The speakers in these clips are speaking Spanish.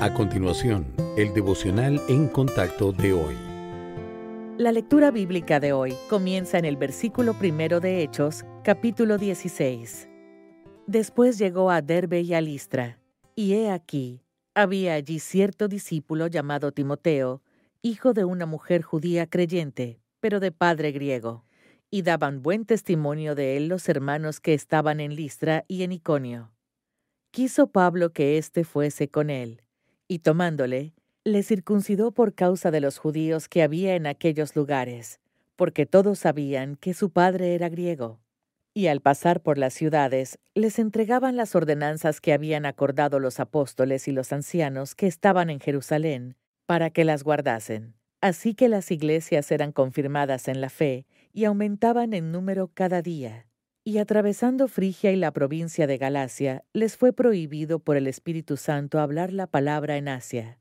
A continuación, el devocional en contacto de hoy. La lectura bíblica de hoy comienza en el versículo primero de Hechos, capítulo 16. Después llegó a Derbe y a Listra, y he aquí, había allí cierto discípulo llamado Timoteo, hijo de una mujer judía creyente, pero de padre griego, y daban buen testimonio de él los hermanos que estaban en Listra y en Iconio. Quiso Pablo que éste fuese con él, y tomándole, le circuncidó por causa de los judíos que había en aquellos lugares, porque todos sabían que su padre era griego. Y al pasar por las ciudades, les entregaban las ordenanzas que habían acordado los apóstoles y los ancianos que estaban en Jerusalén, para que las guardasen. Así que las iglesias eran confirmadas en la fe y aumentaban en número cada día y atravesando Frigia y la provincia de Galacia, les fue prohibido por el Espíritu Santo hablar la palabra en Asia.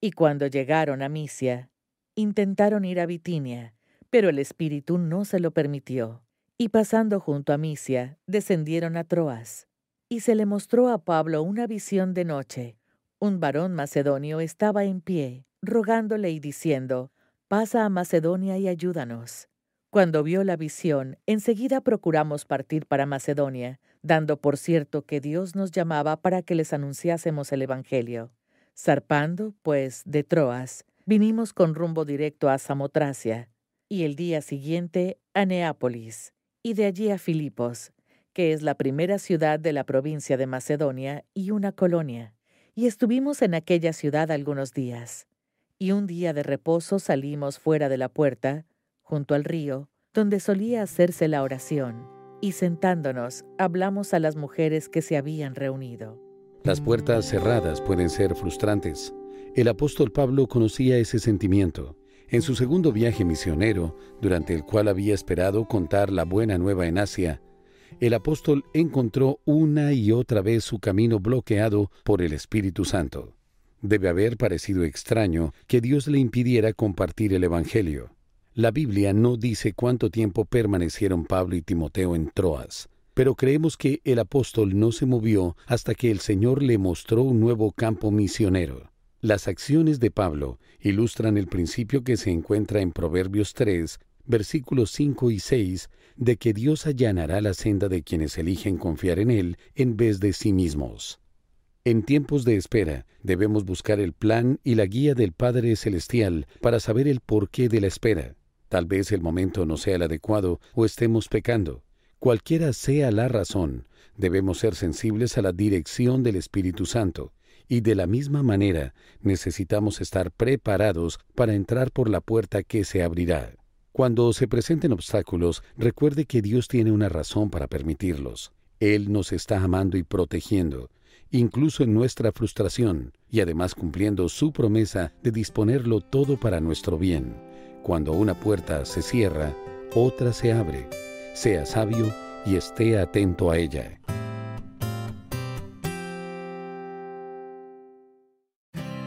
Y cuando llegaron a Misia, intentaron ir a Bitinia, pero el Espíritu no se lo permitió. Y pasando junto a Misia, descendieron a Troas. Y se le mostró a Pablo una visión de noche. Un varón macedonio estaba en pie, rogándole y diciendo, Pasa a Macedonia y ayúdanos. Cuando vio la visión, enseguida procuramos partir para Macedonia, dando por cierto que Dios nos llamaba para que les anunciásemos el Evangelio. Zarpando, pues, de Troas, vinimos con rumbo directo a Samotracia, y el día siguiente a Neápolis, y de allí a Filipos, que es la primera ciudad de la provincia de Macedonia y una colonia, y estuvimos en aquella ciudad algunos días. Y un día de reposo salimos fuera de la puerta, junto al río, donde solía hacerse la oración, y sentándonos hablamos a las mujeres que se habían reunido. Las puertas cerradas pueden ser frustrantes. El apóstol Pablo conocía ese sentimiento. En su segundo viaje misionero, durante el cual había esperado contar la buena nueva en Asia, el apóstol encontró una y otra vez su camino bloqueado por el Espíritu Santo. Debe haber parecido extraño que Dios le impidiera compartir el Evangelio. La Biblia no dice cuánto tiempo permanecieron Pablo y Timoteo en Troas, pero creemos que el apóstol no se movió hasta que el Señor le mostró un nuevo campo misionero. Las acciones de Pablo ilustran el principio que se encuentra en Proverbios 3, versículos 5 y 6, de que Dios allanará la senda de quienes eligen confiar en Él en vez de sí mismos. En tiempos de espera, debemos buscar el plan y la guía del Padre Celestial para saber el porqué de la espera. Tal vez el momento no sea el adecuado o estemos pecando. Cualquiera sea la razón, debemos ser sensibles a la dirección del Espíritu Santo y de la misma manera necesitamos estar preparados para entrar por la puerta que se abrirá. Cuando se presenten obstáculos, recuerde que Dios tiene una razón para permitirlos. Él nos está amando y protegiendo, incluso en nuestra frustración, y además cumpliendo su promesa de disponerlo todo para nuestro bien. Cuando una puerta se cierra, otra se abre. Sea sabio y esté atento a ella.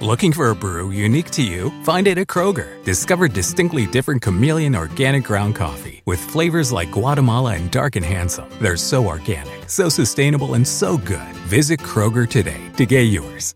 Looking for a brew unique to you? Find it at Kroger. Discover distinctly different chameleon organic ground coffee with flavors like Guatemala and Dark and Handsome. They're so organic, so sustainable, and so good. Visit Kroger today to get yours.